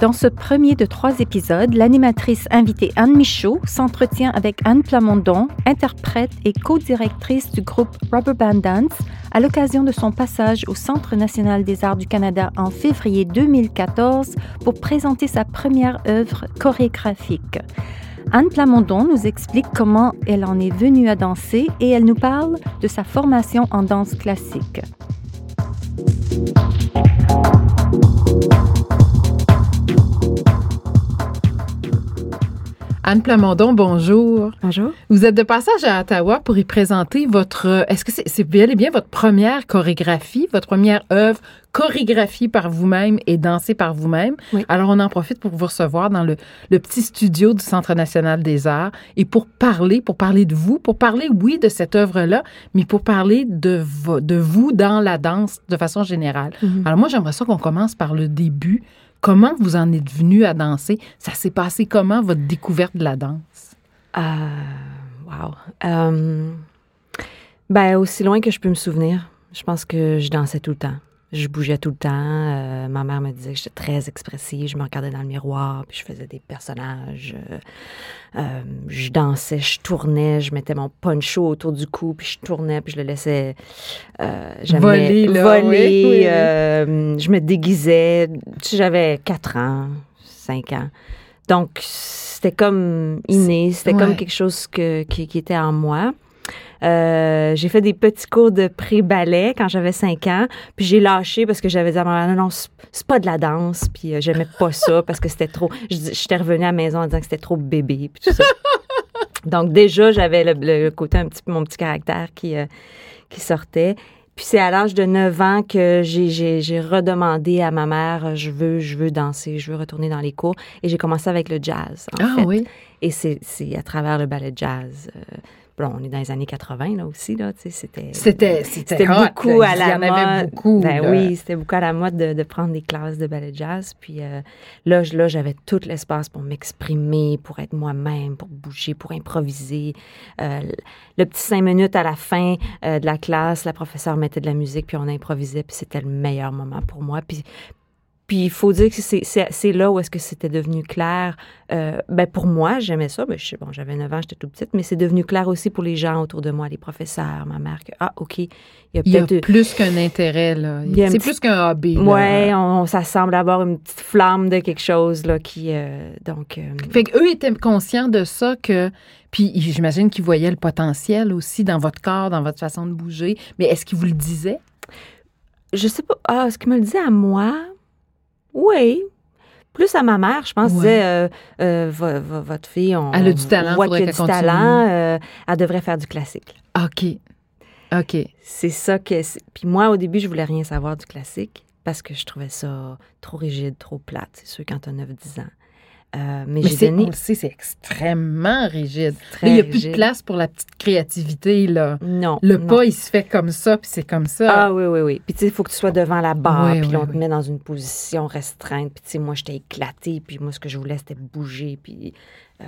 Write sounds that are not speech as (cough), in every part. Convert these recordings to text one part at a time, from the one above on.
Dans ce premier de trois épisodes, l'animatrice invitée Anne Michaud s'entretient avec Anne Plamondon, interprète et co-directrice du groupe Rubber Band Dance, à l'occasion de son passage au Centre national des arts du Canada en février 2014 pour présenter sa première œuvre chorégraphique. Anne Plamondon nous explique comment elle en est venue à danser et elle nous parle de sa formation en danse classique. Anne Plamondon, bonjour. Bonjour. Vous êtes de passage à Ottawa pour y présenter votre. Est-ce que c'est bel et bien votre première chorégraphie, votre première œuvre chorégraphiée par vous-même et dansée par vous-même? Oui. Alors, on en profite pour vous recevoir dans le, le, petit studio du Centre national des arts et pour parler, pour parler de vous, pour parler, oui, de cette œuvre-là, mais pour parler de, vo, de vous dans la danse de façon générale. Mhm. Alors, moi, j'aimerais ça qu'on commence par le début. Comment vous en êtes venu à danser? Ça s'est passé comment, votre découverte de la danse? Euh, wow. Euh, ben, aussi loin que je peux me souvenir, je pense que je dansais tout le temps. Je bougeais tout le temps. Euh, ma mère me disait que j'étais très expressive. Je me regardais dans le miroir, puis je faisais des personnages. Euh, je dansais, je tournais, je mettais mon poncho autour du cou, puis je tournais, puis je le laissais euh, voler. Là, voler oui, oui, euh, je me déguisais. J'avais 4 ans, 5 ans. Donc, c'était comme inné, c'était ouais. comme quelque chose que, qui, qui était en moi. Euh, j'ai fait des petits cours de pré-ballet quand j'avais 5 ans, puis j'ai lâché parce que j'avais dit à ma mère, non, non, c'est pas de la danse, puis euh, j'aimais pas ça (laughs) parce que c'était trop. J'étais revenue à la maison en disant que c'était trop bébé, puis tout ça. (laughs) Donc, déjà, j'avais le, le, côté un petit peu, mon petit caractère qui, euh, qui sortait. Puis c'est à l'âge de 9 ans que j'ai redemandé à ma mère, je veux, je veux danser, je veux retourner dans les cours. Et j'ai commencé avec le jazz, en ah, fait. oui? Et c'est à travers le ballet jazz. Euh, Bon, on est dans les années 80 là aussi là, c'était c'était c'était beaucoup là. à la Il y en mode. avait beaucoup. Ben là. oui, c'était beaucoup à la mode de, de, prendre des classes de ballet jazz. Puis euh, là, là j'avais tout l'espace pour m'exprimer, pour être moi-même, pour bouger, pour improviser. Euh, le petit cinq minutes à la fin euh, de la classe, la professeure mettait de la musique, puis on improvisait, puis c'était le meilleur moment pour moi. Puis puis il faut dire que c'est là où est-ce que c'était devenu clair. Euh, ben pour moi, j'aimais ça. Ben, je, bon, j'avais 9 ans, j'étais toute petite, mais c'est devenu clair aussi pour les gens autour de moi, les professeurs, ma mère, que, ah, OK, il y a peut-être... Il y a plus qu'un intérêt, là. C'est plus qu'un hobby. Oui, on, ça semble avoir une petite flamme de quelque chose, là, qui... Euh, donc... Euh, fait qu'eux étaient conscients de ça, que... Puis j'imagine qu'ils voyaient le potentiel aussi dans votre corps, dans votre façon de bouger. Mais est-ce qu'ils vous le disaient? Je sais pas. Ah, est-ce qu'ils me le disaient à moi? Oui. Plus à ma mère, je pense, ouais. disait euh, euh, votre fille, on, elle a du talent, voit qu'il y a du continue. talent, euh, elle devrait faire du classique. OK. OK. C'est ça que. Puis moi, au début, je voulais rien savoir du classique parce que je trouvais ça trop rigide, trop plate. C'est sûr, quand tu as 9-10 ans. Euh, mais, mais j'ai donné. On le sait, c'est extrêmement rigide. Très il n'y a rigide. plus de place pour la petite créativité, là. Non. Le non. pas, il se fait comme ça, puis c'est comme ça. Ah oui, oui, oui. Puis tu sais, il faut que tu sois devant la barre, oui, puis oui, on te met dans une position restreinte. Puis tu sais, moi, j'étais éclatée, puis moi, ce que je voulais, c'était bouger. Puis. Euh,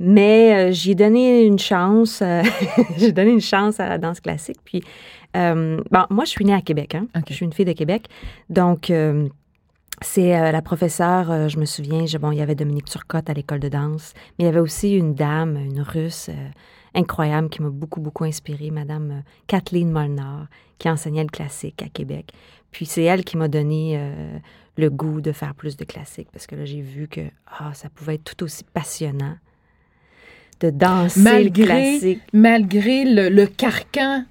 mais euh, j'ai donné une chance. (laughs) j'ai donné une chance à la danse classique. Puis. bon, moi, je suis née à Québec, hein. Je suis une fille de Québec. Donc. C'est euh, la professeure, euh, je me souviens, je, bon, il y avait Dominique Turcotte à l'école de danse, mais il y avait aussi une dame, une russe euh, incroyable qui m'a beaucoup, beaucoup inspirée, Madame Kathleen Molnar, qui enseignait le classique à Québec. Puis c'est elle qui m'a donné le goût de faire plus de classique, parce que là, j'ai vu que ah, ça pouvait être tout aussi passionnant de danser malgré, le classique. Malgré le, le carcan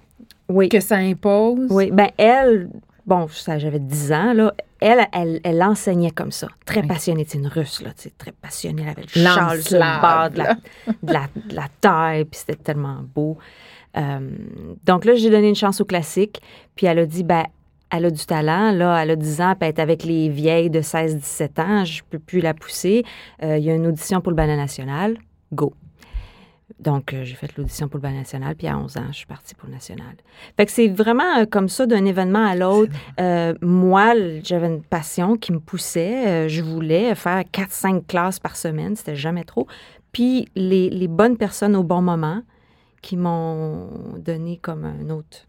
oui. que ça impose. Oui, ben elle, bon, j'avais 10 ans, là, elle, elle, elle enseignait comme ça, très passionnée. C'est une russe, là, très passionnée. Elle avait le châle sur le bas (laughs) de la, de la, de la taille, puis c'était tellement beau. Euh, donc là, j'ai donné une chance au classique, puis elle a dit, ben, elle a du talent, là, elle a 10 ans, puis elle est avec les vieilles de 16-17 ans, je peux plus la pousser. Euh, Il y a une audition pour le ballet national, go. Donc, euh, j'ai fait l'audition pour le ballet national, puis à 11 ans, je suis partie pour le national. Fait que c'est vraiment euh, comme ça, d'un événement à l'autre. Euh, moi, j'avais une passion qui me poussait. Je voulais faire 4-5 classes par semaine, c'était jamais trop. Puis les, les bonnes personnes au bon moment qui m'ont donné comme un autre.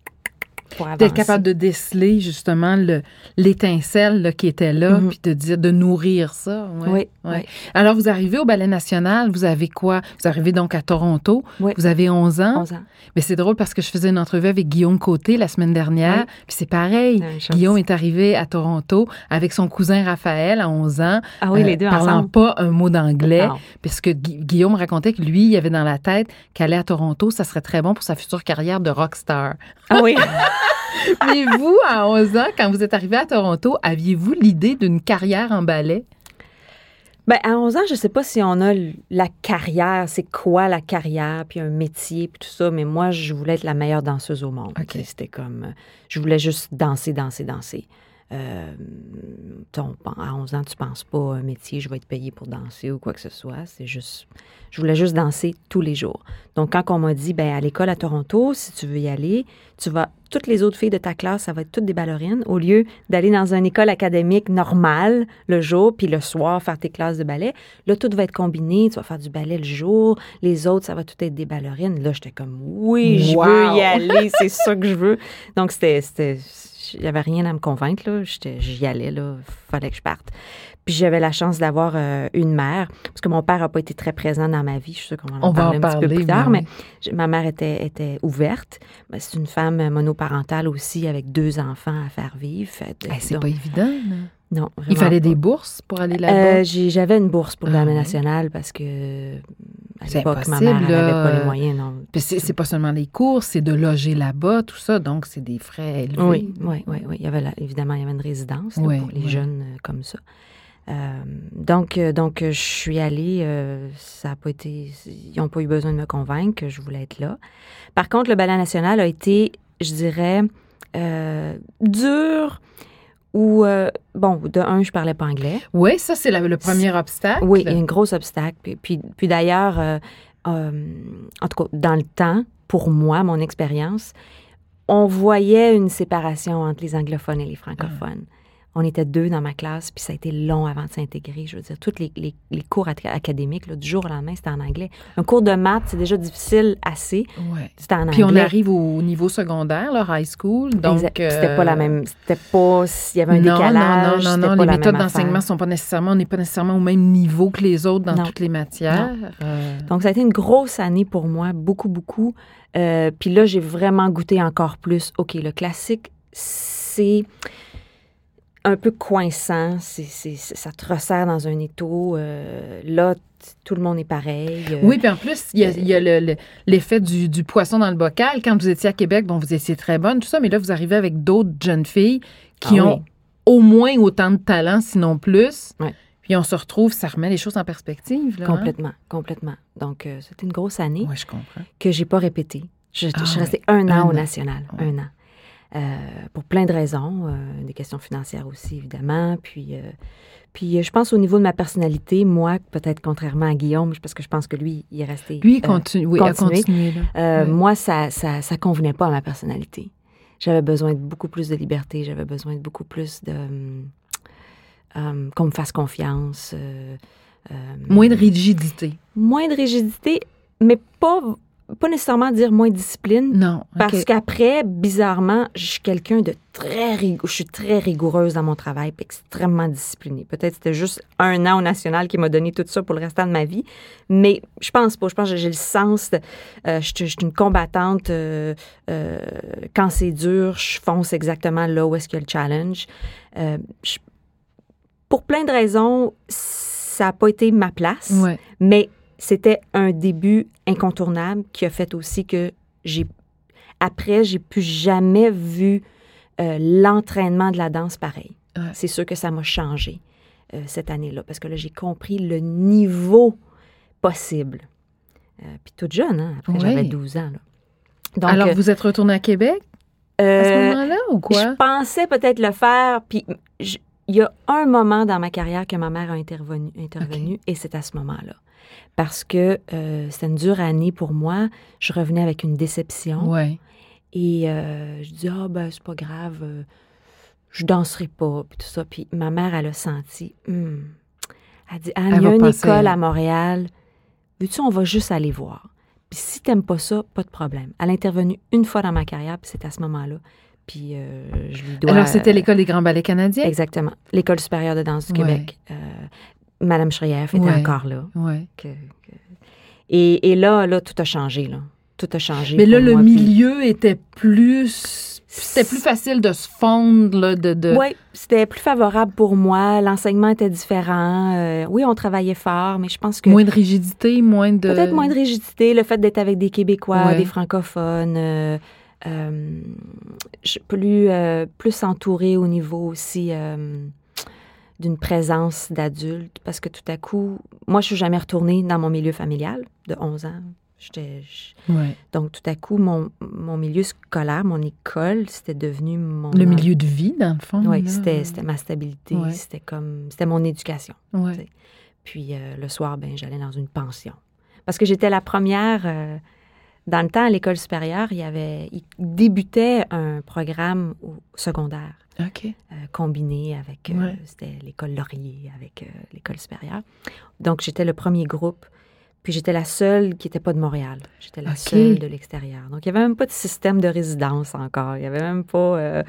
D'être capable de déceler justement le- l'étincelle qui était là, Mhm. puis de dire de nourrir ça. ouais, Oui, ouais. oui. Alors vous arrivez au Ballet National, vous avez quoi? Vous arrivez donc à Toronto. Oui. Vous avez 11 ans. 11 ans. Mais c'est drôle parce que je faisais une entrevue avec Guillaume Côté la semaine dernière, Oui. puis c'est pareil. Guillaume est arrivé à Toronto avec son cousin Raphaël à 11 ans. Ah oui, euh, les deux parlant ensemble. pas un mot d'anglais, Non. parce que Gui- Guillaume racontait que lui, il avait dans la tête qu'aller à Toronto, ça serait très bon pour sa future carrière de rockstar. Ah oui. (laughs) (laughs) Mais vous, à 11 ans, quand vous êtes arrivé à Toronto, aviez-vous l'idée d'une carrière en ballet? Ben, à 11 ans, je sais pas si on a la carrière, c'est quoi la carrière, puis un métier, puis tout ça, mais moi, je voulais être la meilleure danseuse au monde. C'était comme, je voulais juste danser, danser, danser. Euh, ton- à 11 ans, tu penses pas un métier, je vais être payée pour danser ou quoi que ce soit. C'est juste, je voulais juste danser tous les jours. Donc, quand on m'a dit, ben, à l'école à Toronto, si tu veux y aller, tu vas, toutes les autres filles de ta classe, ça va être toutes des ballerines, au lieu d'aller dans une école académique normale le jour, puis le soir faire tes classes de ballet. Là, tout va être combiné. Tu vas faire du ballet le jour. Les autres, ça va tout être des ballerines. Là, j'étais comme, oui, je Wow! veux y aller. C'est ça que je veux. Donc, c'était, c'était, il n'y avait rien à me convaincre. Là. J'y allais. Là. fallait que je parte. Puis j'avais la chance d'avoir euh, une mère, parce que mon père n'a pas été très présent dans ma vie. Je suis sûre qu'on va en On va parler en un petit peu plus tard, mais mais ma mère était, était ouverte. Ben, c'est une femme monoparentale aussi, avec deux enfants à faire vivre. Eh, c'est pas évident. là. non, Il fallait pas. des bourses pour aller là-bas? Euh, J'avais une bourse pour Ah nationale parce que C'est l'époque, ma impossible, mère n'avait pas les moyens. Non. C'est pas seulement les cours, c'est de loger là-bas, tout ça. Donc, c'est des frais élevés. Oui, oui, oui, oui. Il y avait évidemment, il y avait une résidence là, Oui, pour les oui. jeunes euh, comme ça. Euh, donc, euh, donc, je suis allée. ça a pas été. Ils n'ont pas eu besoin de me convaincre que je voulais être là. Par contre, le ballet national a été, je dirais, dur. Ou euh, bon, de un, je parlais pas anglais. Oui, ça, c'est le premier obstacle. Oui, il y a un gros obstacle. Puis, puis, puis d'ailleurs, euh, euh, en tout cas, dans le temps, pour moi, mon expérience, on voyait une séparation entre les anglophones et les francophones. On était deux dans ma classe, puis ça a été long avant de s'intégrer. Je veux dire, tous les, les- les cours ac- académiques, là, du jour au lendemain, c'était en anglais. Un cours de maths, c'est déjà difficile assez. Ouais. C'était en anglais. Puis on arrive au niveau secondaire, là, high school. Donc, C'était euh, pas la même. C'était pas. Il y avait un non, décalage. Non, non, non, pas Les la méthodes d'enseignement sont pas nécessairement, on n'est pas nécessairement au même niveau que les autres dans Non. toutes les matières. Euh, Donc, ça a été une grosse année pour moi, beaucoup, beaucoup. Euh, puis là, j'ai vraiment goûté encore plus. OK, le classique, c'est un peu coinçant. C'est, c'est- ça te resserre dans un étau. Euh, là, tout le monde est pareil. Euh, Oui, puis en plus, il y a, il y a le- le- l'effet du, du poisson dans le bocal. Quand vous étiez à Québec, bon, vous étiez très bonne, tout ça, mais là, vous arrivez avec d'autres jeunes filles qui Ah ont oui. au moins autant de talent, sinon plus. Ouais. Puis on se retrouve, ça remet les choses en perspective. Là, hein? Complètement, complètement. Donc, euh, c'était une grosse année Oui, je comprends. que j'ai pas répétée. Je, Ah je suis ouais. restée un an au national, Ouais. un an. Euh, pour plein de raisons, euh, des questions financières aussi, évidemment. Puis, euh, puis je pense au niveau de ma personnalité, moi, peut-être contrairement à Guillaume, parce que je pense que lui, il est resté. Lui, continue, oui, a continué. Là. Euh, Ouais. Moi, ça, ça, ça convenait pas à ma personnalité. J'avais besoin de beaucoup plus de liberté, j'avais besoin de beaucoup plus de. qu'on me fasse confiance. euh, euh, Moins de rigidité. moins de rigidité, mais pas, pas nécessairement dire moins discipline. Non. Parce qu'après, bizarrement, je suis quelqu'un de très rigoureux. Je suis très rigoureuse dans mon travail, puis extrêmement disciplinée. Peut-être c'était juste un an au national qui m'a donné tout ça pour le restant de ma vie, mais je pense pas. Je pense que j'ai le sens. De, euh, je, suis- je suis une combattante. euh, euh, quand c'est dur, je fonce exactement là où est-ce qu'il y a le challenge. Je- pour plein de raisons, ça n'a pas été ma place. Ouais. Mais c'était un début incontournable qui a fait aussi que j'ai. Après, j'ai plus jamais vu euh, l'entraînement de la danse pareil. Ouais. C'est sûr que ça m'a changé euh, cette année-là, parce que là, j'ai compris le niveau possible. Euh, Puis toute jeune, hein? après j'avais 12 ans. Là. Donc, Alors, vous êtes retourné à Québec à ce moment-là ou quoi? je pensais peut-être le faire, puis il y a un moment dans ma carrière que ma mère a intervenu, intervenu et c'est à ce moment-là. Parce que euh, c'était une dure année pour moi. Je revenais avec une déception. Oui. Et euh, je dis, ah, ben, c'est pas grave, euh, je danserai pas, puis tout ça. Puis ma mère, elle a senti, Hmm. elle dit, Anne, il y a une passer. école à Montréal, veux-tu, on va juste aller voir. Puis si t'aimes pas ça, pas de problème. Elle a intervenu une fois dans ma carrière, puis c'est à ce moment-là. Puis euh, je lui dois. Alors, c'était l'École des grands ballets canadiens? Exactement. L'École supérieure de danse du Ouais. Québec. Euh, Madame Schreier était Ouais. encore là. Que- que- Et, et là, là, tout a changé, là. Tout a changé. Mais là, le moi, puis- milieu était plus. C'était plus facile de se fondre, là, de. de... Oui, c'était plus favorable pour moi. L'enseignement était différent. Euh, oui, on travaillait fort, mais je pense que Moins de rigidité, moins de. peut-être moins de rigidité, le fait d'être avec des Québécois, Ouais. des francophones, euh, euh, plus, plus entourée au niveau aussi d'une présence d'adultes, parce que tout à coup, moi, je suis jamais retournée dans mon milieu familial de 11 ans. J'étais, je- Ouais. donc, tout à coup, mon, mon milieu scolaire, mon école, c'était devenu mon... Le milieu de vie, dans le fond. Oui, c'était, c'était ma stabilité, Ouais. c'était comme, c'était mon éducation. Ouais. tu sais. Puis euh, le soir, ben, j'allais dans une pension. Parce que j'étais la première, euh, dans le temps, à l'école supérieure, il y avait, il débutait un programme au secondaire OK. euh, combiné avec, euh, Ouais. c'était l'école Laurier avec euh, l'école supérieure. Donc, j'étais le premier groupe. Puis j'étais la seule qui n'était pas de Montréal. J'étais la seule de l'extérieur. Donc, il n'y avait même pas de système de résidence encore. Il n'y avait même pas... euh,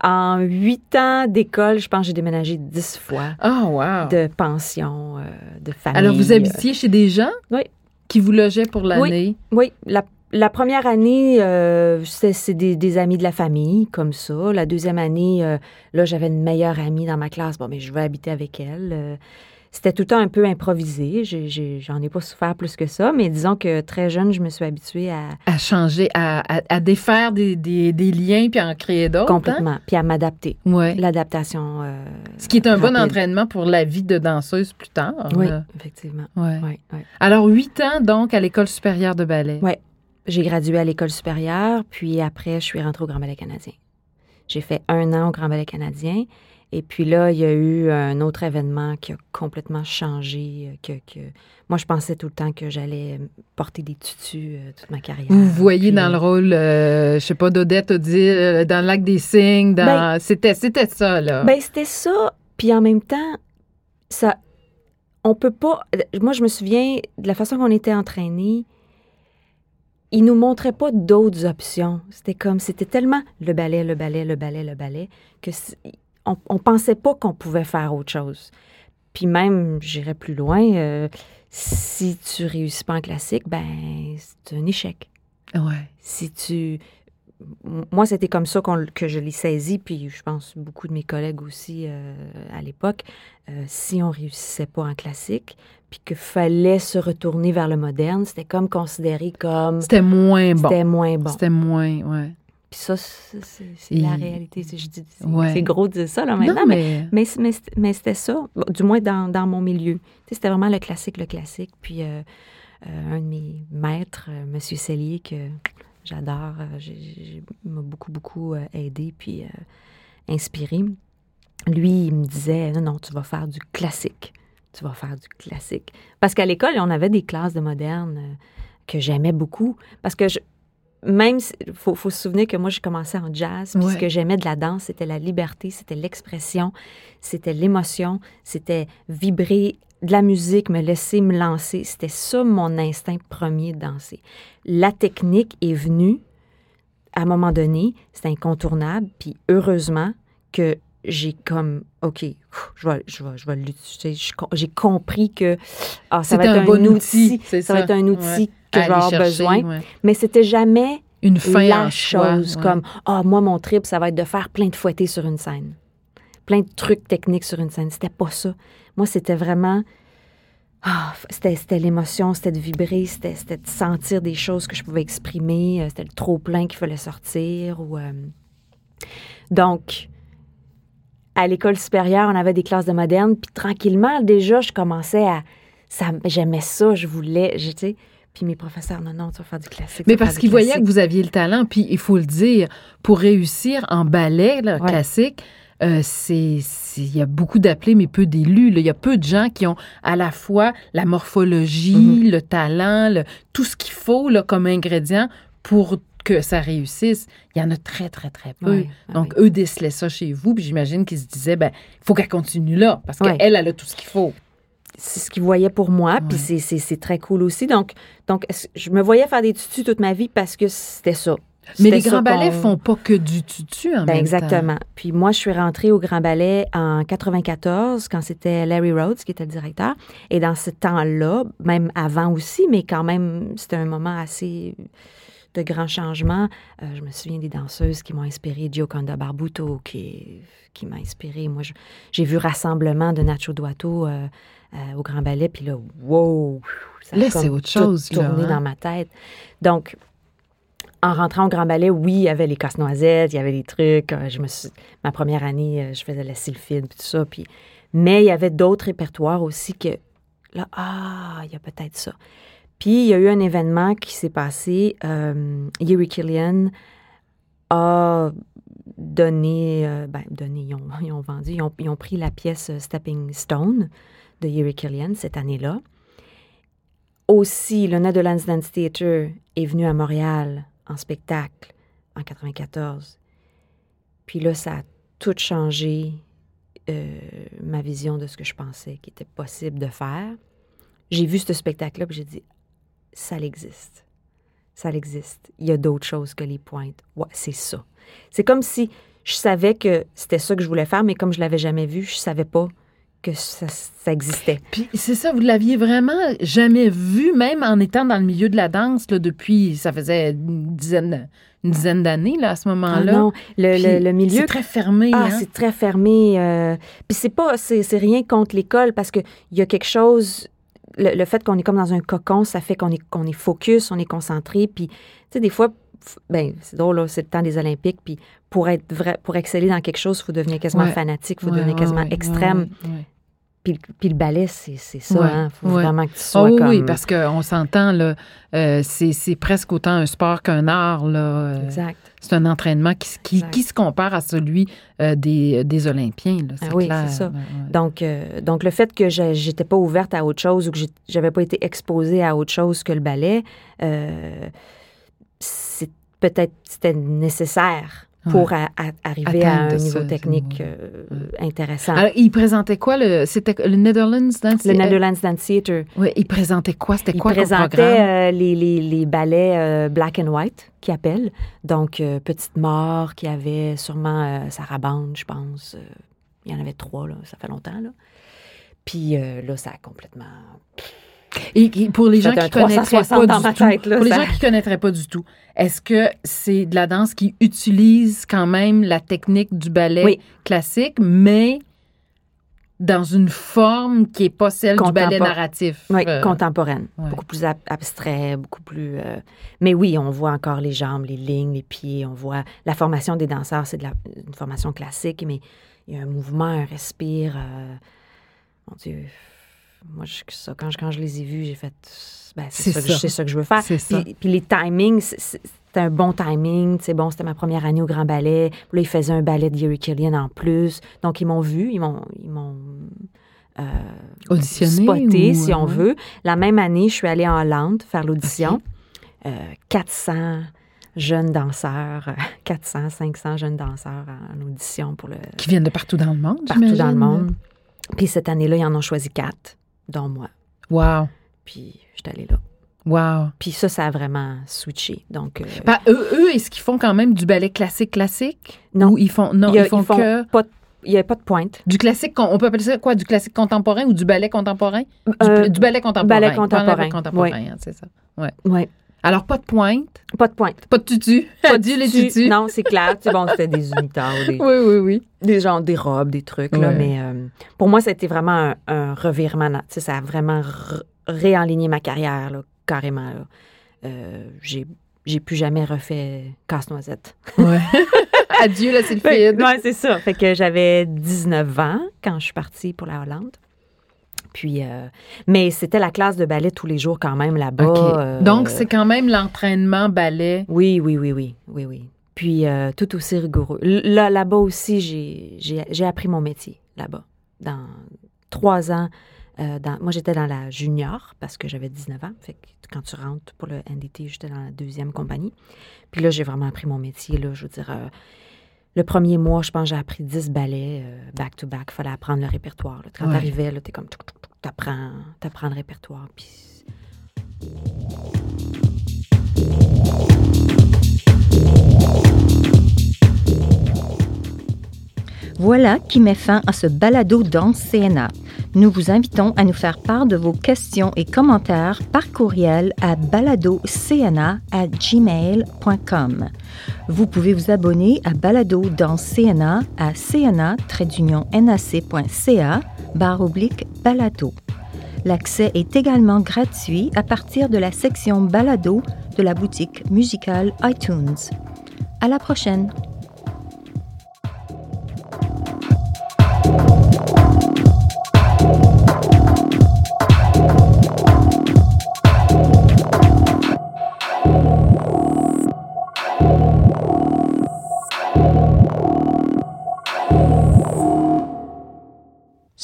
En huit ans d'école, je pense que j'ai déménagé dix fois Ah, wow. de pension, euh, de famille. Alors, vous habitiez chez des gens? Oui. Qui vous logeaient pour l'année? Oui, la, la première année, euh, c'est des, des amis de la famille, comme ça. La deuxième année, euh, là, j'avais une meilleure amie dans ma classe. Bon, mais je vais habiter avec elle. Euh, C'était tout le temps un peu improvisé. J'en ai, pas souffert plus que ça, mais disons que très jeune, je me suis habituée à À changer, à, à, à défaire des, des, des liens puis à en créer d'autres. complètement, puis à m'adapter. Hein? Ouais. L'adaptation. Ce qui est un bon entraînement pour la vie de danseuse plus tard. Oui, là. effectivement. Ouais. Oui, oui. Alors, huit ans, donc, à l'École supérieure de ballet. Ouais. J'ai gradué à l'école supérieure, puis après, je suis rentrée au Grand Ballet canadien. J'ai fait un an au Grand Ballet canadien. Et puis là, il y a eu un autre événement qui a complètement changé. euh, Que, que... Moi, je pensais tout le temps que j'allais porter des tutus euh, toute ma carrière. Vous voyez Puis, dans le rôle, euh, je sais pas, d'Odette dit, euh, dans le lac des Cygnes, dans... Ben- c'était, c'était ça, là. Ben, c'était ça. Puis en même temps, ça, on peut pas. Moi, je me souviens de la façon qu'on était entraînés. Ils nous montraient pas d'autres options. C'était comme, c'était tellement le ballet, le ballet, le ballet, le ballet, que on, on pensait pas qu'on pouvait faire autre chose. Puis même, j'irais plus loin, euh, si tu réussis pas en classique, ben, c'est un échec ouais. si tu... Moi, c'était comme ça que je l'ai saisi, puis je pense beaucoup de mes collègues aussi euh, à l'époque. Euh, si on réussissait pas en classique, puis qu'il fallait se retourner vers le moderne, c'était comme considéré comme... C'était moins bon. C'était moins bon. C'était moins, ouais. Puis ça, c'est Et- la réalité. C'est Ouais. gros de dire ça, là, maintenant, non, mais... mais... Mais, c'était ça, du moins dans, dans mon milieu. C'était vraiment le classique, le classique. Puis euh, euh, un de mes maîtres, euh, Monsieur Cellier, que j'adore, m'a beaucoup, beaucoup aidé puis inspiré. Lui, il me disait, non, non, tu vas faire du classique. Tu vas faire du classique. Parce qu'à l'école, on avait des classes de moderne euh, que j'aimais beaucoup. Parce que je, même, il faut, faut se souvenir que moi, j'ai commencé en jazz. Puis Ouais. ce que j'aimais de la danse, c'était la liberté, c'était l'expression, c'était l'émotion, c'était vibrer de la musique, me laisser me lancer. C'était ça mon instinct premier de danser. La technique est venue à un moment donné, c'est incontournable. Puis heureusement que j'ai comme, OK, je vais, je vais, je vais l'utiliser. J'ai compris que ah, ça va être un bon outil. outil, c'est ça va ça. être un outil que je vais avoir chercher, besoin. ouais. Mais c'était jamais Une fin la chose ouais. comme ah moi mon trip ça va être de faire plein de fouettés sur une scène plein de trucs techniques sur une scène c'était pas ça moi c'était vraiment ah c'était c'était l'émotion c'était de vibrer c'était c'était de sentir des choses que je pouvais exprimer euh, c'était le trop plein qu'il fallait sortir ou euh, donc à l'école supérieure, on avait des classes de moderne, puis tranquillement, déjà, je commençais à... ça J'aimais ça, je voulais, je, tu sais, puis mes professeurs, non, non, tu vas faire du classique. Mais parce qu'ils voyaient que vous aviez le talent, puis il faut le dire, pour réussir en ballet là, Ouais. classique, euh, c'est il y a beaucoup d'appelés mais peu d'élus. Il y a peu de gens qui ont à la fois la morphologie, Mm-hmm. le talent, le- tout ce qu'il faut là, comme ingrédient pour que ça réussisse. Il y en a très, très, très peu. Ouais, ah Donc, eux décelaient ça chez vous, puis j'imagine qu'ils se disaient, ben, il faut qu'elle continue là, parce qu'elle, elle a tout ce qu'il faut. c'est ce qu'ils voyaient pour moi, puis c'est- très cool aussi. Donc, donc, je me voyais faire des tutus toute ma vie parce que c'était ça. Mais les grands ballets font pas que du tutu en Ben, même exactement. temps. Puis moi, je suis rentrée au Grand Ballet en 94, quand c'était Larry Rhodes qui était le directeur. Et dans ce temps-là, même avant aussi, mais quand même, c'était un moment assez de grands changements. Euh, je me souviens des danseuses qui m'ont inspiré, Gioconda Barbuto, qui, qui m'a inspiré. Moi, j'ai vu Rassemblement de Nacho Duato euh, euh, au Grand Ballet, puis là, wow! Ça a Là, c'est autre tout chose, là, tourné hein? dans ma tête. Donc, en rentrant au Grand Ballet, oui, il y avait les casse-noisettes, il y avait des trucs. Je me suis, ma première année, je faisais la sylphide, puis tout ça. Puis, mais il y avait d'autres répertoires aussi que, là, ah, il y a peut-être ça. Puis, il y a eu un événement qui s'est passé. Euh, Yuri Killian a donné, euh, ben, donné, (laughs) ils ont, vendu, ils ont, ils ont pris la pièce euh, Stepping Stone de Yuri Killian cette année-là. Aussi, le Netherlands Dance Theatre est venu à Montréal en spectacle en 94. Puis là, ça a tout changé euh, ma vision de ce que je pensais qui était possible de faire. J'ai vu ce spectacle-là, puis j'ai dit, ça existe. Ça existe. Il y a d'autres choses que les pointes. Ouais, c'est ça. C'est comme si je savais que c'était ça que je voulais faire, mais comme je l'avais jamais vu, je savais pas que ça, ça existait. Puis c'est ça, vous l'aviez vraiment jamais vu, même en étant dans le milieu de la danse là, depuis, ça faisait une dizaine, une dizaine d'années là, à ce Ah moment-là. non, le, Puis le- le milieu C'est très fermé. Ah, hein? c'est très fermé. euh, Puis c'est pas, c'est rien contre l'école parce que il y a quelque chose. Le, le fait qu'on est comme dans un cocon, ça fait qu'on est qu'on est focus, on est concentré. Puis tu sais, des fois, ben c'est drôle c'est le temps des Olympiques. Puis pour être vrai, pour exceller dans quelque chose, il faut devenir quasiment Ouais. fanatique, il faut Ouais, devenir ouais, quasiment extrême. Puis, puis le ballet, c'est ça. Ouais, hein. faut ouais. vraiment que tu sois comme. oui, parce qu'on s'entend, là, euh, c'est presque autant un sport qu'un art. Là, euh, Exact. c'est un entraînement qui, se- qui, Exact. qui se compare à celui euh, des, des Olympiens. Là, c'est Ah oui, clair. c'est ça. Ouais. Donc, euh, donc le fait que j'étais pas ouverte à autre chose ou que j'avais pas été exposée à autre chose que le ballet, c'est peut-être c'était nécessaire pour arriver à un niveau ça, technique euh, intéressant. Alors, il présentait quoi? Le, c'était le Netherlands Dance le Netherlands Dance Theatre, Oui, il présentait quoi? C'était il quoi présentait programme? euh, les, les, les ballets euh, black and white, qui appellent. Donc, Petite Mort, qui avait sûrement Sarah Bande, je pense. Il y en avait trois, là, ça fait longtemps. Là. Puis là, ça a complètement Et, et pour les gens qui connaîtraient 360 pas dans du ma tout, tête, là, pour les gens qui connaîtraient pas du tout, est-ce que c'est de la danse qui utilise quand même la technique du ballet Oui. classique, mais dans une forme qui est pas celle du ballet narratif? Oui, euh, contemporaine. ouais. Beaucoup plus ab- abstrait, beaucoup plus. euh, Mais oui, on voit encore les jambes, les lignes, les pieds. On voit la formation des danseurs, c'est de la- une formation classique, mais il y a un mouvement, un respire. euh, Mon Dieu. Moi, je- ça, quand, je, quand je les ai vus, j'ai fait. Ben, C'est ça, que ça. que je veux faire. Ça. Puis, puis les timings, c'était un bon timing. C'est bon, c'était ma première année au Grand Ballet. Puis là, ils faisaient un ballet de Yuri Killian en plus. Donc, ils m'ont vu, ils m'ont. Ils m'ont euh, Auditionné spoté, ou, si on euh, veut. La même année, je suis allée en Hollande faire l'audition. Euh, 400 jeunes danseurs, euh, 400, 500 jeunes danseurs en audition pour le Qui viennent de partout dans le monde, partout dans le monde. Puis cette année-là, ils en ont choisi quatre, dont moi. Wow, Puis j'étais allée là. wow. Puis ça, ça a vraiment switché. Donc, euh, eux, eux, est-ce qu'ils font quand même du ballet classique classique? Non. Ou ils font, non, il y a- ils font, que pas de- il n'y a pas de pointe. du classique, on peut appeler ça quoi? Du classique contemporain ou du ballet contemporain? Du, Euh, du ballet contemporain. ballet contemporain, contemporain, oui. hein, c'est ça. Oui, Alors, pas de pointe, pas de pointe. pas de tutu. Pas de Adieu les tutu. tutus. Non, c'est clair. C'est bon, c'était des unitards, des, Oui, oui, oui. des gens, des robes, des trucs, là. Ouais. Mais euh, pour moi, c'était vraiment un, un revirement. Tu sais, ça a vraiment réaligné ma carrière, là, carrément. Là. Euh, j'ai, j'ai plus jamais refait casse-noisette. Ouais. (laughs) Adieu la sylphide. Oui, c'est ça. Fait que j'avais 19 ans quand je suis partie pour la Hollande. Puis, euh, mais c'était la classe de ballet tous les jours quand même là-bas. Euh, Donc, c'est quand même l'entraînement ballet. Oui, oui, oui, oui, oui, oui. Puis euh, tout aussi rigoureux. Là, là-bas aussi, j'ai, appris mon métier là-bas. Dans trois ans, dans, moi j'étais dans la junior parce que j'avais 19 ans. Fait que quand tu rentres pour le NDT, j'étais dans la deuxième compagnie. Puis là, j'ai vraiment appris mon métier. Là, je veux dire, le premier mois, je pense, j'ai appris 10 ballets euh, back-to-back. Il fallait apprendre le répertoire. là. Quand Ouais. t'arrivais, t'es comme, t'apprends, t'apprends le répertoire. Puis Voilà qui met fin à ce balado dans CNA. Nous vous invitons à nous faire part de vos questions et commentaires par courriel à baladocna@gmail.com. Vous pouvez vous abonner à Balado dans CNA à cna-nac.ca barre oblique balado. L'accès est également gratuit à partir de la section balado de la boutique musicale iTunes. À la prochaine!